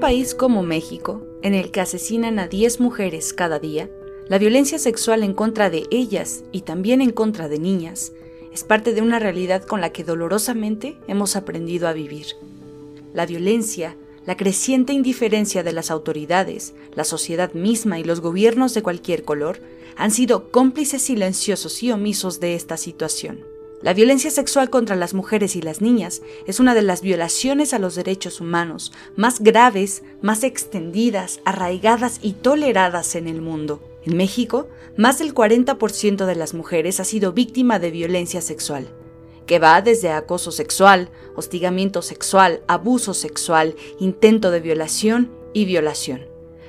país como México, en el que asesinan a 10 mujeres cada día, la violencia sexual en contra de ellas y también en contra de niñas es parte de una realidad con la que dolorosamente hemos aprendido a vivir. La violencia, la creciente indiferencia de las autoridades, la sociedad misma y los gobiernos de cualquier color han sido cómplices silenciosos y omisos de esta situación. La violencia sexual contra las mujeres y las niñas es una de las violaciones a los derechos humanos más graves, más extendidas, arraigadas y toleradas en el mundo. En México, más del 40% de las mujeres ha sido víctima de violencia sexual, que va desde acoso sexual, hostigamiento sexual, abuso sexual, intento de violación y violación,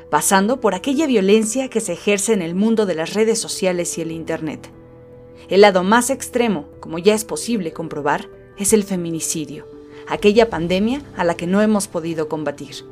pasando por aquella violencia que se ejerce en el mundo de las redes sociales y el Internet. El lado más extremo, como ya es posible comprobar, es el feminicidio, aquella pandemia a la que no hemos podido combatir.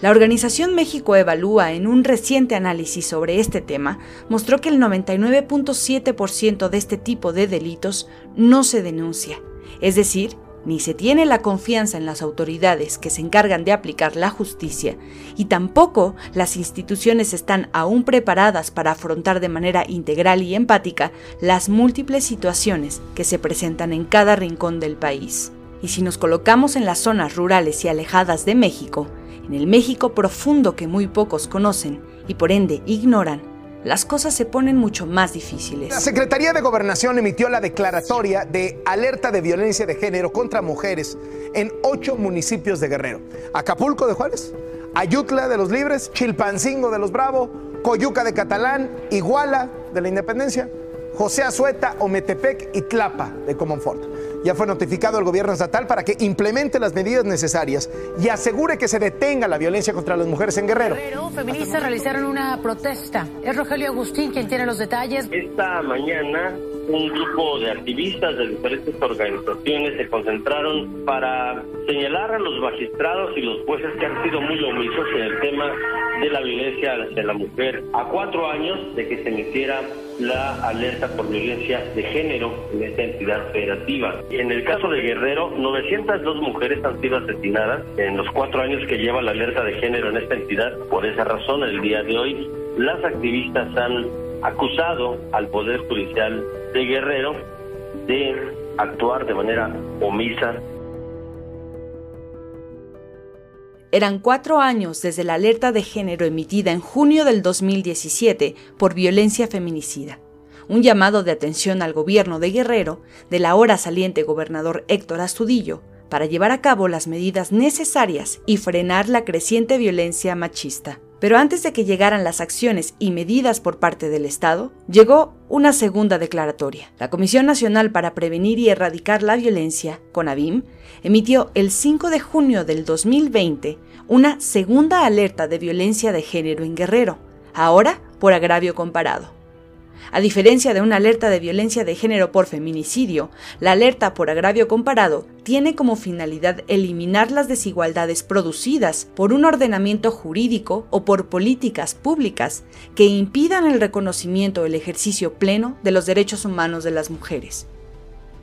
La organización México Evalúa en un reciente análisis sobre este tema mostró que el 99.7% de este tipo de delitos no se denuncia, es decir, ni se tiene la confianza en las autoridades que se encargan de aplicar la justicia y tampoco las instituciones están aún preparadas para afrontar de manera integral y empática las múltiples situaciones que se presentan en cada rincón del país. Y si nos colocamos en las zonas rurales y alejadas de México, en el México profundo que muy pocos conocen y por ende ignoran, las cosas se ponen mucho más difíciles. La Secretaría de Gobernación emitió la declaratoria de alerta de violencia de género contra mujeres en ocho municipios de Guerrero. Acapulco de Juárez, Ayutla de los Libres, Chilpancingo de los Bravo, Coyuca de Catalán, Iguala de la Independencia, José Azueta, Ometepec y Tlapa de Comonfort ya fue notificado al gobierno estatal para que implemente las medidas necesarias y asegure que se detenga la violencia contra las mujeres en Guerrero. Guerrero, feministas realizaron una protesta. Es Rogelio Agustín quien tiene los detalles. Esta mañana un grupo de activistas de diferentes organizaciones se concentraron para señalar a los magistrados y los jueces que han sido muy omisos en el tema de la violencia hacia la mujer a cuatro años de que se emitiera la alerta por violencia de género en esta entidad federativa. En el caso de Guerrero, 902 mujeres han sido asesinadas en los cuatro años que lleva la alerta de género en esta entidad. Por esa razón, el día de hoy, las activistas han acusado al Poder Judicial de Guerrero de actuar de manera omisa. Eran cuatro años desde la alerta de género emitida en junio del 2017 por violencia feminicida. Un llamado de atención al gobierno de Guerrero, del ahora saliente gobernador Héctor Astudillo, para llevar a cabo las medidas necesarias y frenar la creciente violencia machista. Pero antes de que llegaran las acciones y medidas por parte del Estado, llegó una segunda declaratoria. La Comisión Nacional para Prevenir y Erradicar la Violencia, CONAVIM, emitió el 5 de junio del 2020 una segunda alerta de violencia de género en Guerrero, ahora por agravio comparado. A diferencia de una alerta de violencia de género por feminicidio, la alerta por agravio comparado tiene como finalidad eliminar las desigualdades producidas por un ordenamiento jurídico o por políticas públicas que impidan el reconocimiento o el ejercicio pleno de los derechos humanos de las mujeres.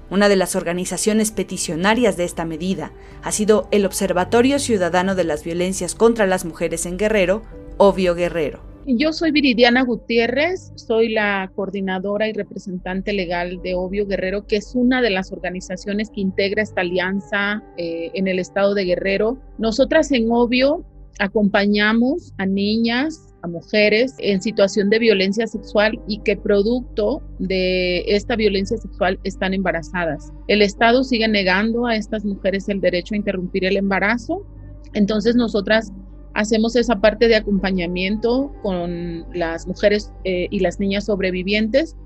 Una de las organizaciones peticionarias de esta medida ha sido el Observatorio Ciudadano de las Violencias contra las Mujeres en Guerrero, Obvio Guerrero. Yo soy Viridiana Gutiérrez, soy la coordinadora y representante legal de Obvio Guerrero, que es una de las organizaciones que integra esta alianza eh, en el estado de Guerrero. Nosotras en Obvio acompañamos a niñas, a mujeres en situación de violencia sexual y que producto de esta violencia sexual están embarazadas. El Estado sigue negando a estas mujeres el derecho a interrumpir el embarazo. Entonces nosotras hacemos esa parte de acompañamiento con las mujeres eh, y las niñas sobrevivientes.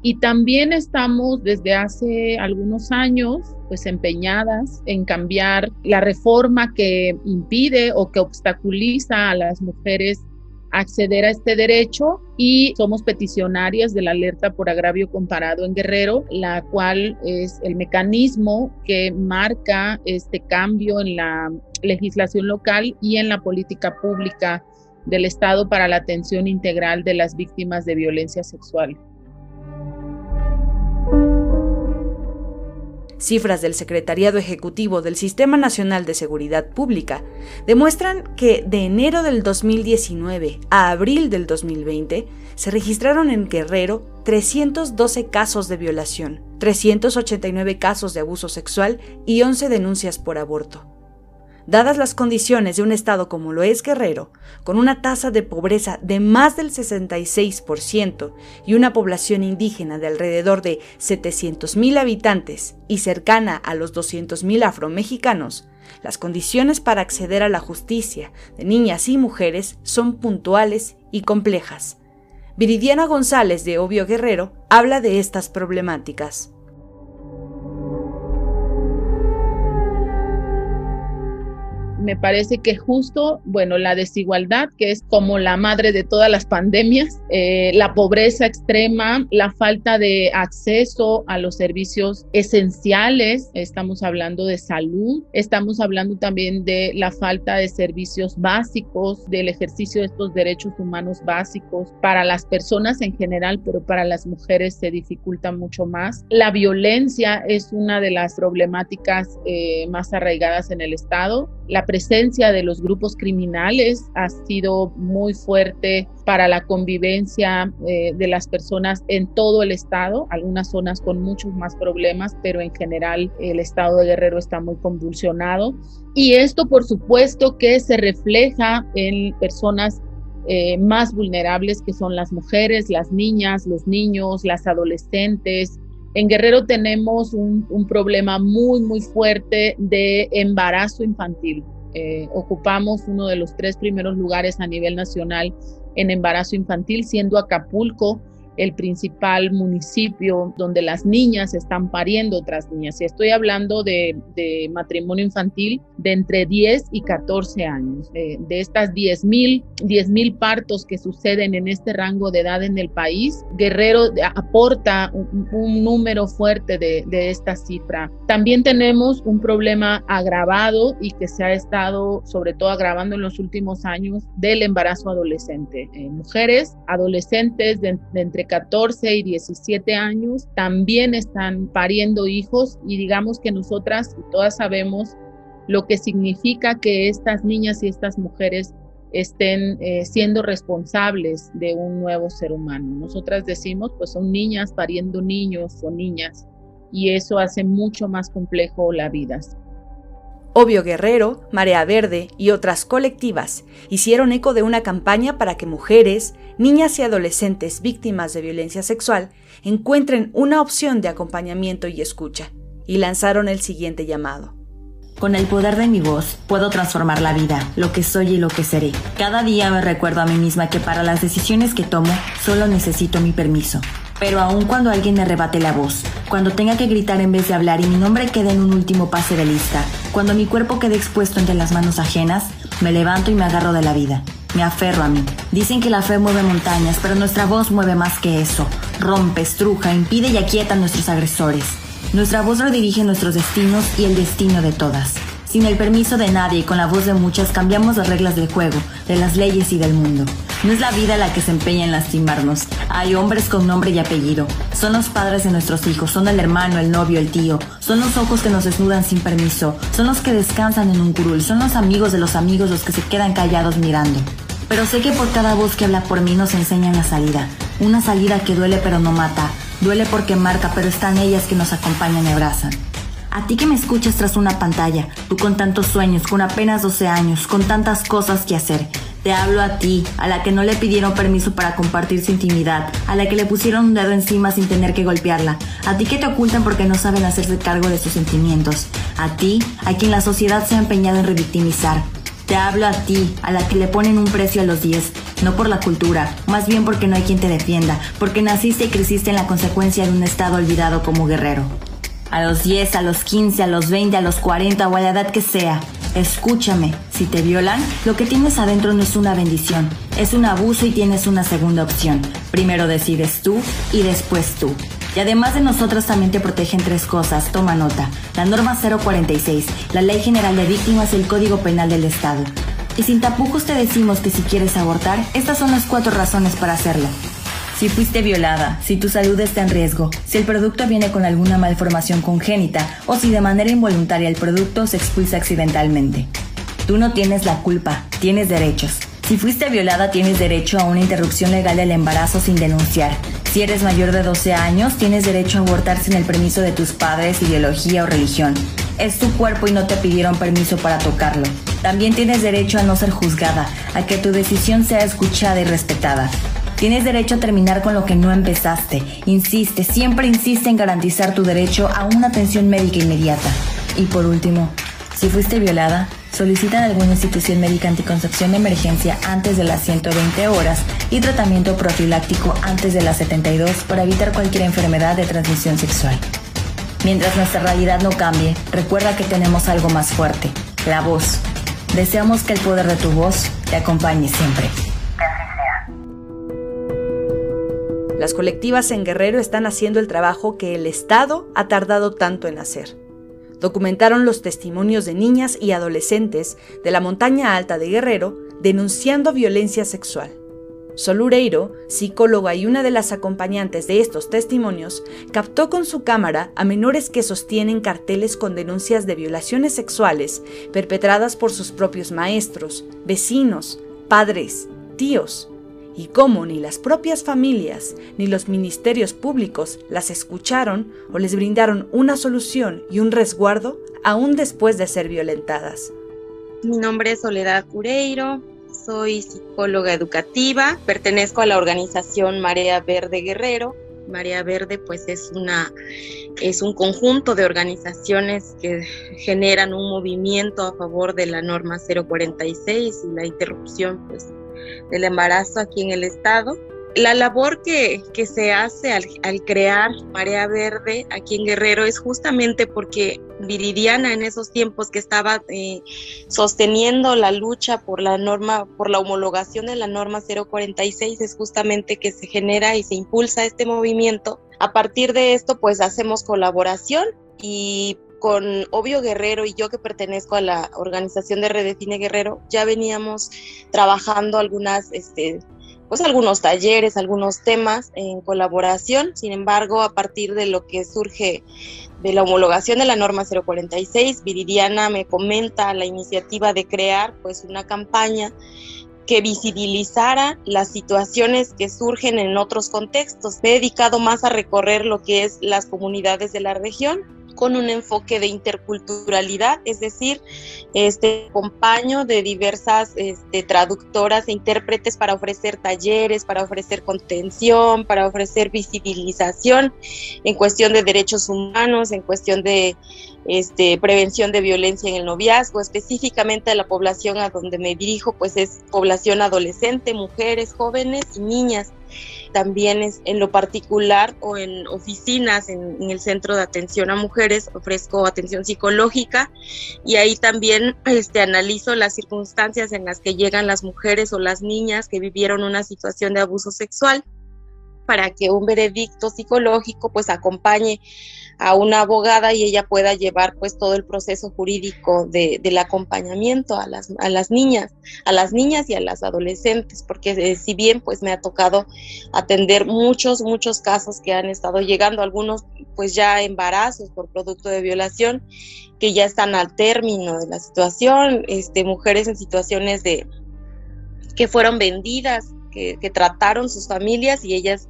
Y también estamos desde hace algunos años pues empeñadas en cambiar la reforma que impide o que obstaculiza a las mujeres acceder a este derecho. Y somos peticionarias de la alerta por agravio comparado en Guerrero, la cual es el mecanismo que marca este cambio en la legislación local y en la política pública del Estado para la atención integral de las víctimas de violencia sexual. Cifras del Secretariado Ejecutivo del Sistema Nacional de Seguridad Pública demuestran que de enero del 2019 a abril del 2020 se registraron en Guerrero 312 casos de violación, 389 casos de abuso sexual y 11 denuncias por aborto. Dadas las condiciones de un estado como lo es Guerrero, con una tasa de pobreza de más del 66% y una población indígena de alrededor de 700.000 habitantes y cercana a los 200.000 afromexicanos, las condiciones para acceder a la justicia de niñas y mujeres son puntuales y complejas. Viridiana González de Obvio Guerrero habla de estas problemáticas. Me parece que justo, bueno, la desigualdad, que es como la madre de todas las pandemias, eh, la pobreza extrema, la falta de acceso a los servicios esenciales, estamos hablando de salud, estamos hablando también de la falta de servicios básicos, del ejercicio de estos derechos humanos básicos para las personas en general, pero para las mujeres se dificulta mucho más. La violencia es una de las problemáticas eh, más arraigadas en el Estado. La presencia de los grupos criminales ha sido muy fuerte para la convivencia eh, de las personas en todo el estado, algunas zonas con muchos más problemas, pero en general el estado de Guerrero está muy convulsionado. Y esto, por supuesto, que se refleja en personas eh, más vulnerables, que son las mujeres, las niñas, los niños, las adolescentes, en Guerrero tenemos un, un, problema muy, muy fuerte de embarazo infantil. Eh, ocupamos uno de los tres primeros lugares a nivel nacional en embarazo infantil, siendo Acapulco el principal municipio donde las niñas están pariendo otras niñas. Y estoy hablando de, matrimonio infantil de entre 10 y 14 años. de estas 10 mil partos que suceden en este rango de edad en el país, Guerrero aporta un, número fuerte de, esta cifra. También tenemos un problema agravado y que se ha estado sobre todo agravando en los últimos años del embarazo adolescente. Eh, mujeres, adolescentes de entre 14 y 17 años también están pariendo hijos y digamos que nosotras todas sabemos lo que significa que estas niñas y estas mujeres estén eh, siendo responsables de un nuevo ser humano. Nosotras decimos, pues son niñas pariendo niños o niñas y eso hace mucho más complejo la vida. Obvio Guerrero, Marea Verde y otras colectivas hicieron eco de una campaña para que mujeres, niñas y adolescentes víctimas de violencia sexual encuentren una opción de acompañamiento y escucha, y lanzaron el siguiente llamado. Con el poder de mi voz puedo transformar la vida, lo que soy y lo que seré. Cada día me recuerdo a mí misma que para las decisiones que tomo solo necesito mi permiso. Pero aun cuando alguien me arrebate la voz, cuando tenga que gritar en vez de hablar y mi nombre quede en un último pase de lista, cuando mi cuerpo quede expuesto entre las manos ajenas, me levanto y me agarro de la vida. Me aferro a mí. Dicen que la fe mueve montañas, pero nuestra voz mueve más que eso. Rompe, estruja, impide y aquieta a nuestros agresores. Nuestra voz redirige nuestros destinos y el destino de todas. Sin el permiso de nadie y con la voz de muchas cambiamos las reglas del juego, de las leyes y del mundo. No es la vida la que se empeña en lastimarnos. Hay hombres con nombre y apellido. Son los padres de nuestros hijos, son el hermano, el novio, el tío. Son los ojos que nos desnudan sin permiso. Son los que descansan en un curul. Son los amigos de los amigos los que se quedan callados mirando. Pero sé que por cada voz que habla por mí nos enseñan la salida. Una salida que duele pero no mata. Duele porque marca, pero están ellas que nos acompañan y abrazan. A ti que me escuchas tras una pantalla, tú con tantos sueños, con apenas 12 años, con tantas cosas que hacer. Te hablo a ti, a la que no le pidieron permiso para compartir su intimidad, a la que le pusieron un dedo encima sin tener que golpearla, a ti que te ocultan porque no saben hacerse cargo de sus sentimientos, a ti, a quien la sociedad se ha empeñado en revictimizar. Te hablo a ti, a la que le ponen un precio a los 10, no por la cultura, más bien porque no hay quien te defienda, porque naciste y creciste en la consecuencia de un estado olvidado como guerrero a los 10, a los 15, a los 20, a los 40 o a la edad que sea. Escúchame, si te violan, lo que tienes adentro no es una bendición, es un abuso y tienes una segunda opción. Primero decides tú y después tú. Y además de nosotros también te protegen tres cosas, toma nota. La norma 046, la Ley General de Víctimas y el Código Penal del Estado. Y sin tapujos te decimos que si quieres abortar, estas son las cuatro razones para hacerlo. Si fuiste violada, si tu salud está en riesgo, si el producto viene con alguna malformación congénita o si de manera involuntaria el producto se expulsa accidentalmente. Tú no tienes la culpa, tienes derechos. Si fuiste violada, tienes derecho a una interrupción legal del embarazo sin denunciar. Si eres mayor de 12 años, tienes derecho a abortar sin el permiso de tus padres, ideología o religión. Es tu cuerpo y no te pidieron permiso para tocarlo. También tienes derecho a no ser juzgada, a que tu decisión sea escuchada y respetada. Tienes derecho a terminar con lo que no empezaste. Insiste, siempre insiste en garantizar tu derecho a una atención médica inmediata. Y por último, si fuiste violada, solicita en alguna institución médica anticoncepción de emergencia antes de las 120 horas y tratamiento profiláctico antes de las 72 para evitar cualquier enfermedad de transmisión sexual. Mientras nuestra realidad no cambie, recuerda que tenemos algo más fuerte, la voz. Deseamos que el poder de tu voz te acompañe siempre. Las colectivas en Guerrero están haciendo el trabajo que el Estado ha tardado tanto en hacer documentaron los testimonios de niñas y adolescentes de la montaña alta de Guerrero denunciando violencia sexual. Sol Ureiro, psicóloga y una de las acompañantes de estos testimonios, captó con su cámara a menores que sostienen carteles con denuncias de violaciones sexuales perpetradas por sus propios maestros, vecinos, padres, tíos, y cómo ni las propias familias ni los ministerios públicos las escucharon o les brindaron una solución y un resguardo aún después de ser violentadas. Mi nombre es Soledad Cureiro, soy psicóloga educativa, pertenezco a la organización Marea Verde Guerrero. Marea Verde pues es una es un conjunto de organizaciones que generan un movimiento a favor de la norma 046 y la interrupción pues del embarazo aquí en el estado. La labor que, se hace al, crear Marea Verde aquí en Guerrero es justamente porque Viridiana en esos tiempos que estaba eh, sosteniendo la lucha por la norma, por la homologación de la norma 046, es justamente que se genera y se impulsa este movimiento. A partir de esto, pues hacemos colaboración y con Obvio Guerrero y yo que pertenezco a la organización de Redefine Guerrero, ya veníamos trabajando algunas, este, pues algunos talleres, algunos temas en colaboración. Sin embargo, a partir de lo que surge de la homologación de la norma 046, Viridiana me comenta la iniciativa de crear pues una campaña que visibilizara las situaciones que surgen en otros contextos. Me he dedicado más a recorrer lo que es las comunidades de la región con un enfoque de interculturalidad, es decir, este acompaño de diversas este, traductoras e intérpretes para ofrecer talleres, para ofrecer contención, para ofrecer visibilización en cuestión de derechos humanos, en cuestión de este, prevención de violencia en el noviazgo, específicamente a la población a donde me dirijo, pues es población adolescente, mujeres, jóvenes y niñas también es, en lo particular o en oficinas en, el centro de atención a mujeres ofrezco atención psicológica y ahí también este, analizo las circunstancias en las que llegan las mujeres o las niñas que vivieron una situación de abuso sexual para que un veredicto psicológico pues acompañe a una abogada y ella pueda llevar pues todo el proceso jurídico de, del acompañamiento a las, a las niñas, a las niñas y a las adolescentes, porque eh, si bien pues me ha tocado atender muchos, muchos casos que han estado llegando, algunos pues ya embarazos por producto de violación, que ya están al término de la situación, este, mujeres en situaciones de que fueron vendidas, que, que trataron sus familias y ellas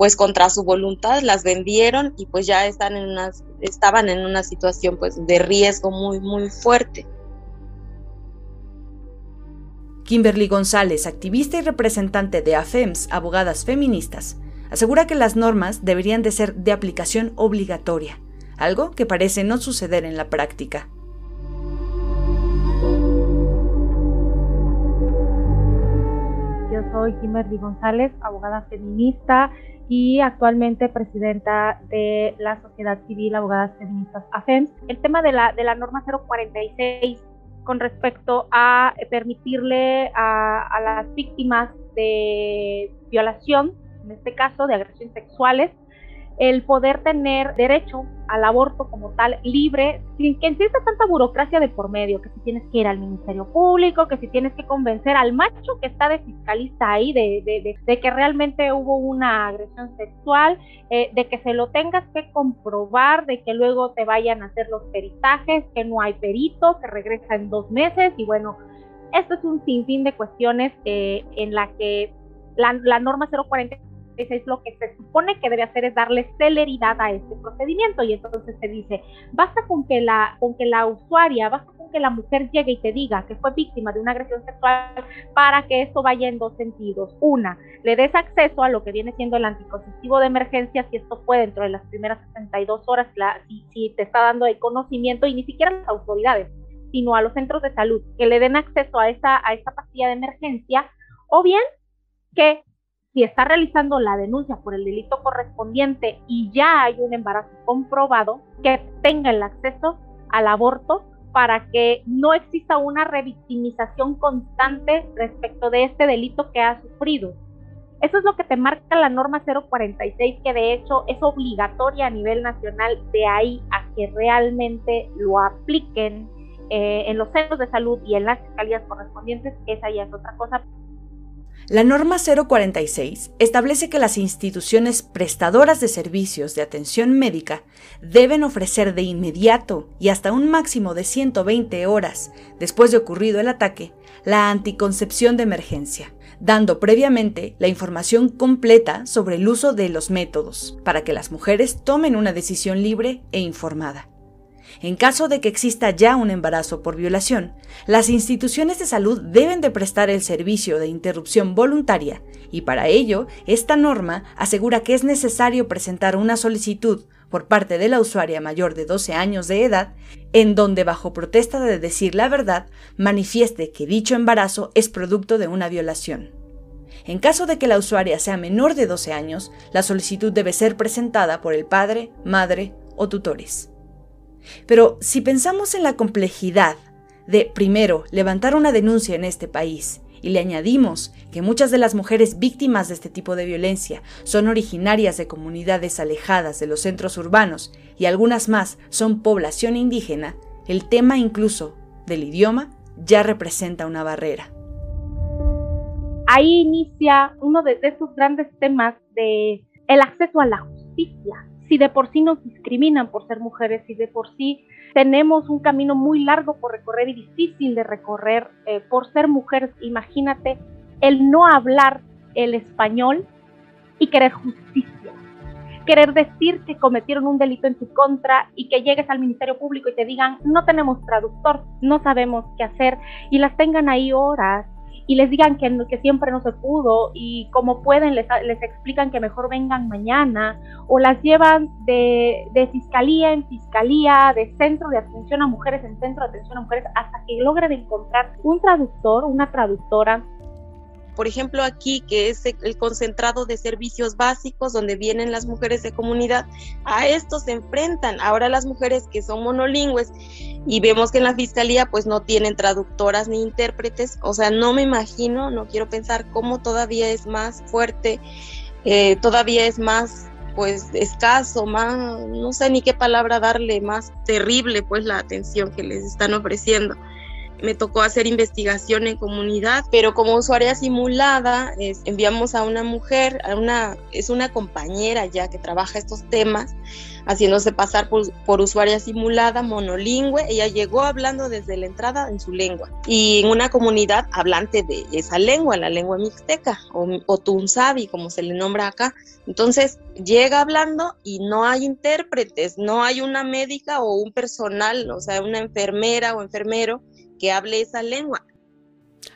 pues contra su voluntad las vendieron y pues ya están en unas, estaban en una situación pues de riesgo muy, muy fuerte. Kimberly González, activista y representante de AFEMS, Abogadas Feministas, asegura que las normas deberían de ser de aplicación obligatoria, algo que parece no suceder en la práctica. Soy Kimberly González, abogada feminista y actualmente presidenta de la Sociedad Civil Abogadas Feministas AFEMS. El tema de la, de la norma 046 con respecto a permitirle a, a las víctimas de violación, en este caso de agresiones sexuales, el poder tener derecho al aborto como tal libre, sin que exista tanta burocracia de por medio, que si tienes que ir al Ministerio Público, que si tienes que convencer al macho que está de fiscalista ahí, de, de, de, que realmente hubo una agresión sexual, eh, de que se lo tengas que comprobar, de que luego te vayan a hacer los peritajes, que no hay perito, que regresa en dos meses y bueno, esto es un sinfín de cuestiones eh, en la que la, la norma 040 es lo que se supone que debe hacer es darle celeridad a este procedimiento y entonces se dice, basta con que la, con que la usuaria, basta con que la mujer llegue y te diga que fue víctima de una agresión sexual para que esto vaya en dos sentidos. Una, le des acceso a lo que viene siendo el anticonceptivo de emergencia, si esto fue dentro de las primeras 62 horas, si, si te está dando el conocimiento y ni siquiera las autoridades, sino a los centros de salud, que le den acceso a esta, a esta pastilla de emergencia, o bien que si está realizando la denuncia por el delito correspondiente y ya hay un embarazo comprobado, que tenga el acceso al aborto para que no exista una revictimización constante respecto de este delito que ha sufrido. Eso es lo que te marca la norma 046, que de hecho es obligatoria a nivel nacional, de ahí a que realmente lo apliquen eh, en los centros de salud y en las fiscalías correspondientes, esa ya es otra cosa. La norma 046 establece que las instituciones prestadoras de servicios de atención médica deben ofrecer de inmediato y hasta un máximo de 120 horas después de ocurrido el ataque la anticoncepción de emergencia, dando previamente la información completa sobre el uso de los métodos para que las mujeres tomen una decisión libre e informada. En caso de que exista ya un embarazo por violación, las instituciones de salud deben de prestar el servicio de interrupción voluntaria y para ello esta norma asegura que es necesario presentar una solicitud por parte de la usuaria mayor de 12 años de edad, en donde bajo protesta de decir la verdad manifieste que dicho embarazo es producto de una violación. En caso de que la usuaria sea menor de 12 años, la solicitud debe ser presentada por el padre, madre o tutores. Pero si pensamos en la complejidad de, primero, levantar una denuncia en este país, y le añadimos que muchas de las mujeres víctimas de este tipo de violencia son originarias de comunidades alejadas de los centros urbanos y algunas más son población indígena, el tema incluso del idioma ya representa una barrera. Ahí inicia uno de esos grandes temas de el acceso a la justicia, si de por sí nos discriminan por ser mujeres, si de por sí tenemos un camino muy largo por recorrer y difícil de recorrer eh, por ser mujeres, imagínate el no hablar el español y querer justicia, querer decir que cometieron un delito en su contra y que llegues al Ministerio Público y te digan, no tenemos traductor, no sabemos qué hacer y las tengan ahí horas y les digan que, que siempre no se pudo y como pueden les, les explican que mejor vengan mañana o las llevan de, de, fiscalía en fiscalía, de centro de atención a mujeres en centro de atención a mujeres hasta que logren encontrar un traductor, una traductora por ejemplo, aquí, que es el concentrado de servicios básicos donde vienen las mujeres de comunidad, a esto se enfrentan. Ahora las mujeres que son monolingües y vemos que en la fiscalía pues no tienen traductoras ni intérpretes, o sea, no me imagino, no quiero pensar cómo todavía es más fuerte, eh, todavía es más pues escaso, más, no sé ni qué palabra darle, más terrible pues la atención que les están ofreciendo me tocó hacer investigación en comunidad, pero como usuaria simulada enviamos a una mujer, a una, es una compañera ya que trabaja estos temas, haciéndose pasar por, usuaria simulada, monolingüe. Ella llegó hablando desde la entrada en su lengua y en una comunidad hablante de esa lengua, la lengua mixteca o, o tunzabi, como se le nombra acá. Entonces llega hablando y no hay intérpretes, no hay una médica o un personal, o sea, una enfermera o enfermero que hable esa lengua.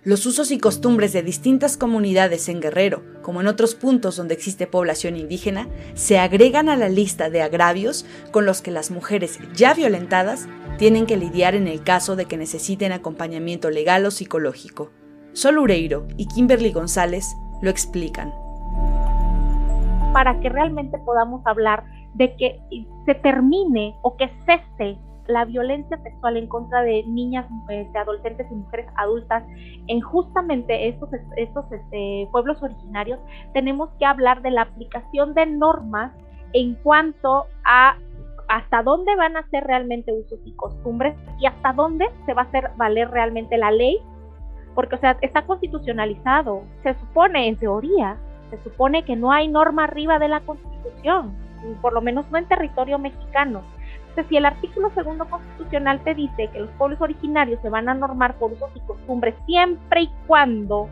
Los usos y costumbres de distintas comunidades en Guerrero, como en otros puntos donde existe población indígena, se agregan a la lista de agravios con los que las mujeres ya violentadas tienen que lidiar en el caso de que necesiten acompañamiento legal o psicológico. Sol Ureiro y Kimberly González lo explican. Para que realmente podamos hablar de que se termine o que cese la violencia sexual en contra de niñas, de adolescentes y mujeres adultas en justamente estos, estos este, pueblos originarios, tenemos que hablar de la aplicación de normas en cuanto a hasta dónde van a ser realmente usos y costumbres y hasta dónde se va a hacer valer realmente la ley, porque o sea, está constitucionalizado, se supone en teoría, se supone que no hay norma arriba de la Constitución, por lo menos no en territorio mexicano. Entonces, si el artículo segundo constitucional te dice que los pueblos originarios se van a normar por usos y costumbres siempre y cuando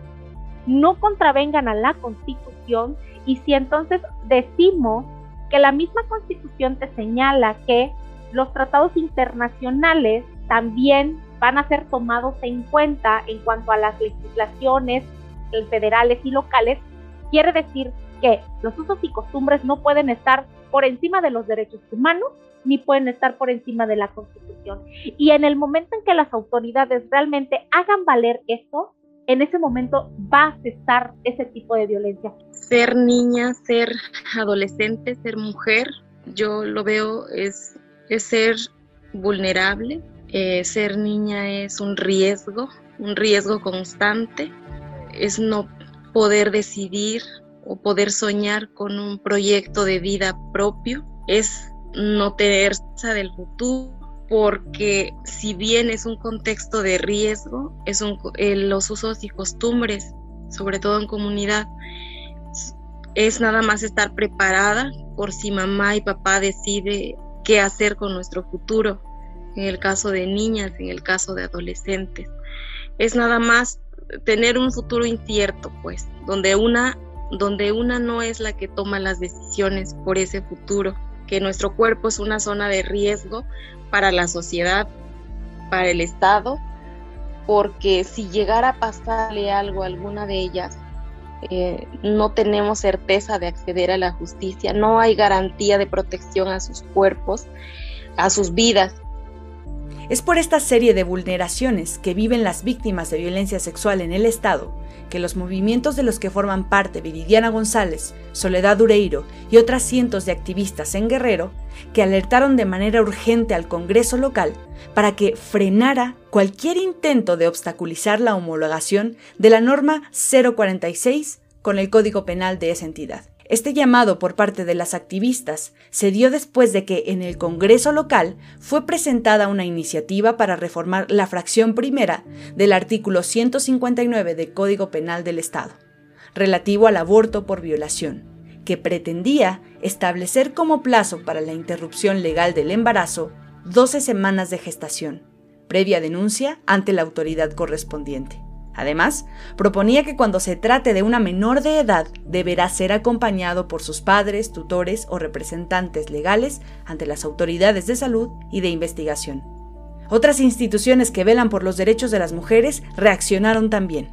no contravengan a la Constitución, y si entonces decimos que la misma constitución te señala que los tratados internacionales también van a ser tomados en cuenta en cuanto a las legislaciones federales y locales, quiere decir que los usos y costumbres no pueden estar por encima de los derechos humanos ni pueden estar por encima de la Constitución. Y en el momento en que las autoridades realmente hagan valer esto, en ese momento va a cesar ese tipo de violencia. Ser niña, ser adolescente, ser mujer, yo lo veo es, ser vulnerable. Eh, ser niña es un riesgo, un riesgo constante. Es no poder decidir o poder soñar con un proyecto de vida propio. Es no tener del futuro porque si bien es un contexto de riesgo, es un, eh, los usos y costumbres, sobre todo en comunidad, es nada más estar preparada por si mamá y papá decide qué hacer con nuestro futuro, en el caso de niñas, en el caso de adolescentes. Es nada más tener un futuro incierto, pues, donde una, donde una no es la que toma las decisiones por ese futuro, que nuestro cuerpo es una zona de riesgo para la sociedad, para el Estado, porque si llegara a pasarle algo a alguna de ellas, eh, no tenemos certeza de acceder a la justicia, no hay garantía de protección a sus cuerpos, a sus vidas. Es por esta serie de vulneraciones que viven las víctimas de violencia sexual en el Estado que los movimientos de los que forman parte Viridiana González, Soledad Ureiro y otras cientos de activistas en Guerrero, que alertaron de manera urgente al Congreso local para que frenara cualquier intento de obstaculizar la homologación de la norma 046 con el Código Penal de esa entidad. Este llamado por parte de las activistas se dio después de que en el Congreso local fue presentada una iniciativa para reformar la fracción primera del artículo 159 del Código Penal del Estado, relativo al aborto por violación, que pretendía establecer como plazo para la interrupción legal del embarazo 12 semanas de gestación, previa denuncia ante la autoridad correspondiente. Además, proponía que cuando se trate de una menor de edad deberá ser acompañado por sus padres, tutores o representantes legales ante las autoridades de salud y de investigación. Otras instituciones que velan por los derechos de las mujeres reaccionaron también.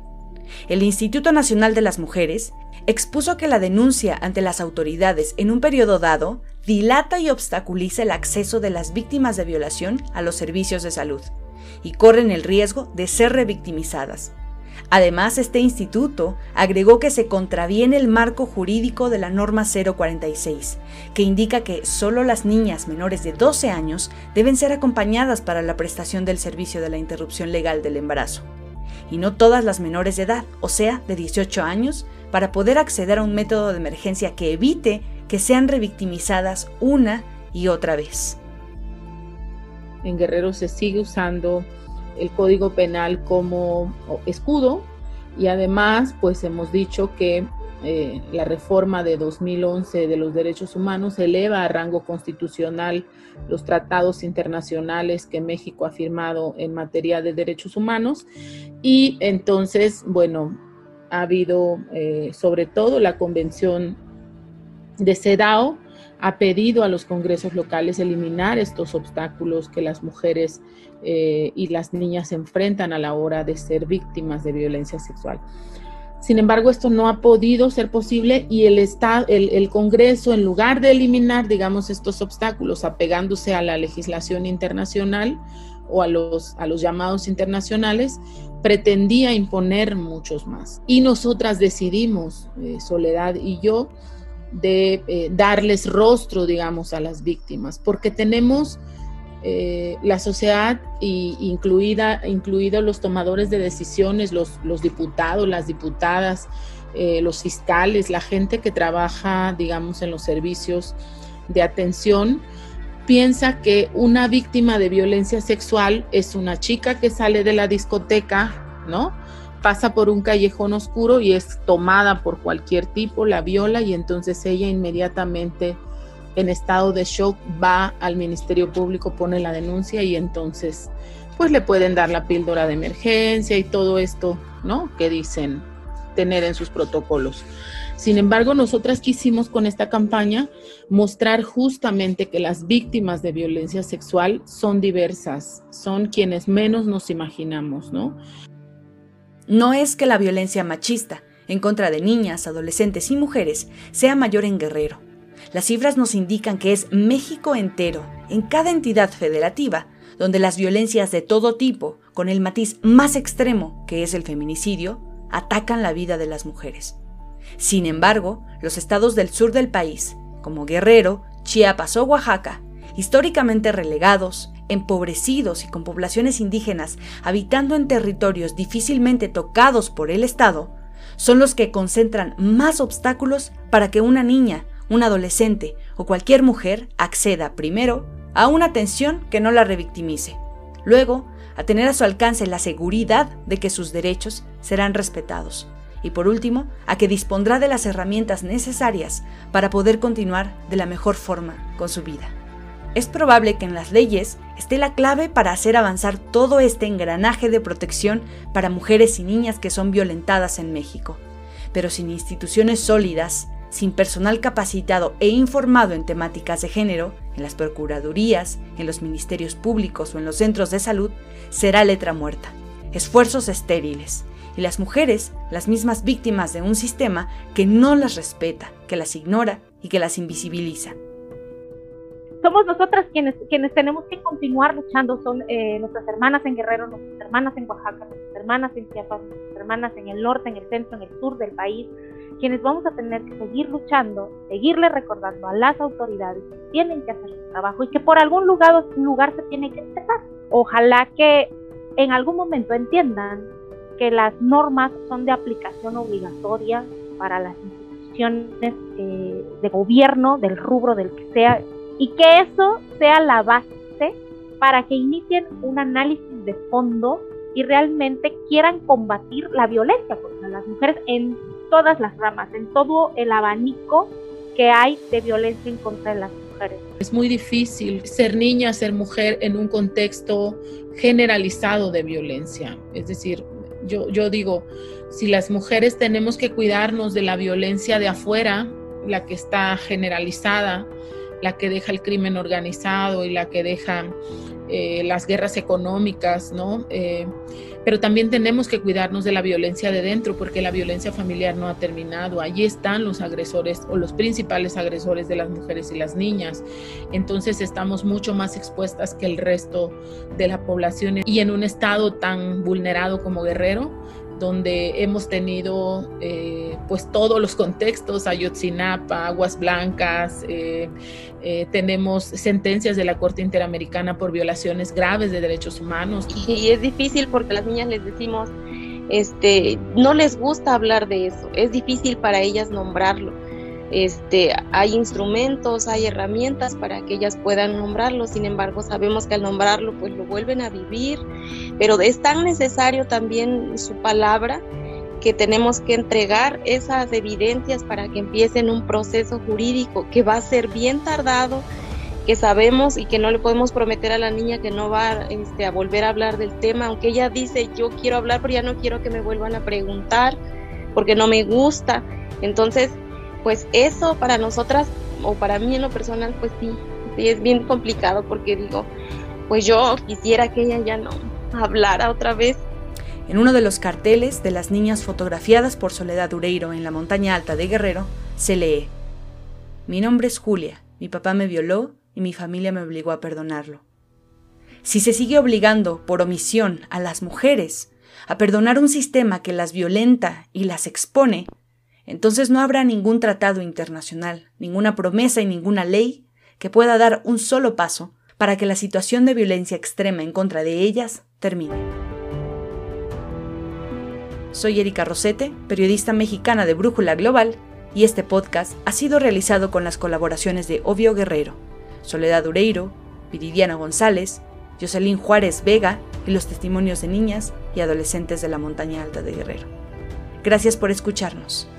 El Instituto Nacional de las Mujeres expuso que la denuncia ante las autoridades en un periodo dado dilata y obstaculiza el acceso de las víctimas de violación a los servicios de salud y corren el riesgo de ser revictimizadas, Además, este instituto agregó que se contraviene el marco jurídico de la norma 046, que indica que solo las niñas menores de 12 años deben ser acompañadas para la prestación del servicio de la interrupción legal del embarazo, y no todas las menores de edad, o sea, de 18 años, para poder acceder a un método de emergencia que evite que sean revictimizadas una y otra vez. En Guerrero se sigue usando el Código Penal como escudo. Y además pues hemos dicho que eh, la reforma de 2011 de los derechos humanos eleva a rango constitucional los tratados internacionales que México ha firmado en materia de derechos humanos. Y entonces, bueno, ha habido eh, sobre todo la convención de CEDAW ha pedido a los congresos locales eliminar estos obstáculos que las mujeres eh, y las niñas enfrentan a la hora de ser víctimas de violencia sexual. Sin embargo, esto no ha podido ser posible y el, Estado, el, Congreso, en lugar de eliminar, digamos, estos obstáculos apegándose a la legislación internacional o a los, a los llamados internacionales, pretendía imponer muchos más. Y nosotras decidimos, eh, Soledad y yo, de eh, darles rostro, digamos, a las víctimas, porque tenemos eh, la sociedad, y incluida, incluidos los tomadores de decisiones, los, los diputados, las diputadas, eh, los fiscales, la gente que trabaja, digamos, en los servicios de atención piensa que una víctima de violencia sexual es una chica que sale de la discoteca, ¿no? Pasa por un callejón oscuro y es tomada por cualquier tipo, la viola y entonces ella inmediatamente en estado de shock va al Ministerio Público, pone la denuncia y entonces pues le pueden dar la píldora de emergencia y todo esto, ¿no? Que dicen tener en sus protocolos. Sin embargo, nosotras quisimos con esta campaña mostrar justamente que las víctimas de violencia sexual son diversas, son quienes menos nos imaginamos, ¿no? No es que la violencia machista en contra de niñas, adolescentes y mujeres sea mayor en Guerrero. Las cifras nos indican que es México entero, en cada entidad federativa, donde las violencias de todo tipo, con el matiz más extremo, que es el feminicidio, atacan la vida de las mujeres. Sin embargo, los estados del sur del país, como Guerrero, Chiapas o Oaxaca, históricamente relegados, empobrecidos y con poblaciones indígenas habitando en territorios difícilmente tocados por el Estado, son los que concentran más obstáculos para que una niña, un adolescente o cualquier mujer acceda primero a una atención que no la revictimice, luego a tener a su alcance la seguridad de que sus derechos serán respetados y por último, a que dispondrá de las herramientas necesarias para poder continuar de la mejor forma con su vida. Es probable que en las leyes esté la clave para hacer avanzar todo este engranaje de protección para mujeres y niñas que son violentadas en México. Pero sin instituciones sólidas, sin personal capacitado e informado en temáticas de género, en las procuradurías, en los ministerios públicos o en los centros de salud, será letra muerta. Esfuerzos estériles, y las mujeres las mismas víctimas de un sistema que no las respeta, que las ignora y que las invisibiliza. Somos nosotras quienes, quienes tenemos que continuar luchando, son eh, nuestras hermanas en Guerrero, nuestras hermanas en Oaxaca, nuestras hermanas en Chiapas, nuestras hermanas en el norte, en el centro, en el sur del país, quienes vamos a tener que seguir luchando, seguirle recordando a las autoridades que tienen que hacer su trabajo y que por algún lugar, lugar se tiene que empezar. Ojalá que en algún momento entiendan que las normas son de aplicación obligatoria para las instituciones eh, de gobierno, del rubro del que sea, y que eso sea la base para que inicien un análisis de fondo y realmente quieran combatir la violencia contra las mujeres en todas las ramas, en todo el abanico que hay de violencia en contra de las mujeres. Es muy difícil ser niña, ser mujer en un contexto generalizado de violencia. Es decir, yo, yo digo, si las mujeres tenemos que cuidarnos de la violencia de afuera, la que está generalizada, la que deja el crimen organizado y la que deja eh, las guerras económicas, ¿no? Eh, pero también tenemos que cuidarnos de la violencia de dentro, porque la violencia familiar no ha terminado. Allí están los agresores o los principales agresores de las mujeres y las niñas. Entonces estamos mucho más expuestas que el resto de la población y en un estado tan vulnerado como Guerrero donde hemos tenido eh, pues todos los contextos, Ayotzinapa, Aguas Blancas, eh, eh, tenemos sentencias de la Corte Interamericana por violaciones graves de derechos humanos. Y es difícil porque a las niñas les decimos, este, no les gusta hablar de eso, es difícil para ellas nombrarlo este, hay instrumentos, hay herramientas para que ellas puedan nombrarlo, sin embargo sabemos que al nombrarlo pues lo vuelven a vivir, pero es tan necesario también su palabra que tenemos que entregar esas evidencias para que empiecen un proceso jurídico que va a ser bien tardado, que sabemos y que no le podemos prometer a la niña que no va este, a volver a hablar del tema, aunque ella dice yo quiero hablar, pero ya no quiero que me vuelvan a preguntar porque no me gusta. Entonces, pues eso para nosotras o para mí en lo personal, pues sí, sí es bien complicado porque digo, pues yo quisiera que ella ya no hablara otra vez. En uno de los carteles de las niñas fotografiadas por Soledad Ureiro en la montaña alta de Guerrero, se lee, Mi nombre es Julia, mi papá me violó y mi familia me obligó a perdonarlo. Si se sigue obligando por omisión a las mujeres a perdonar un sistema que las violenta y las expone, entonces no habrá ningún tratado internacional, ninguna promesa y ninguna ley que pueda dar un solo paso para que la situación de violencia extrema en contra de ellas termine. Soy Erika Rosete, periodista mexicana de Brújula Global, y este podcast ha sido realizado con las colaboraciones de Obvio Guerrero, Soledad Ureiro, Viridiana González, Jocelyn Juárez Vega y los testimonios de niñas y adolescentes de la montaña alta de Guerrero. Gracias por escucharnos.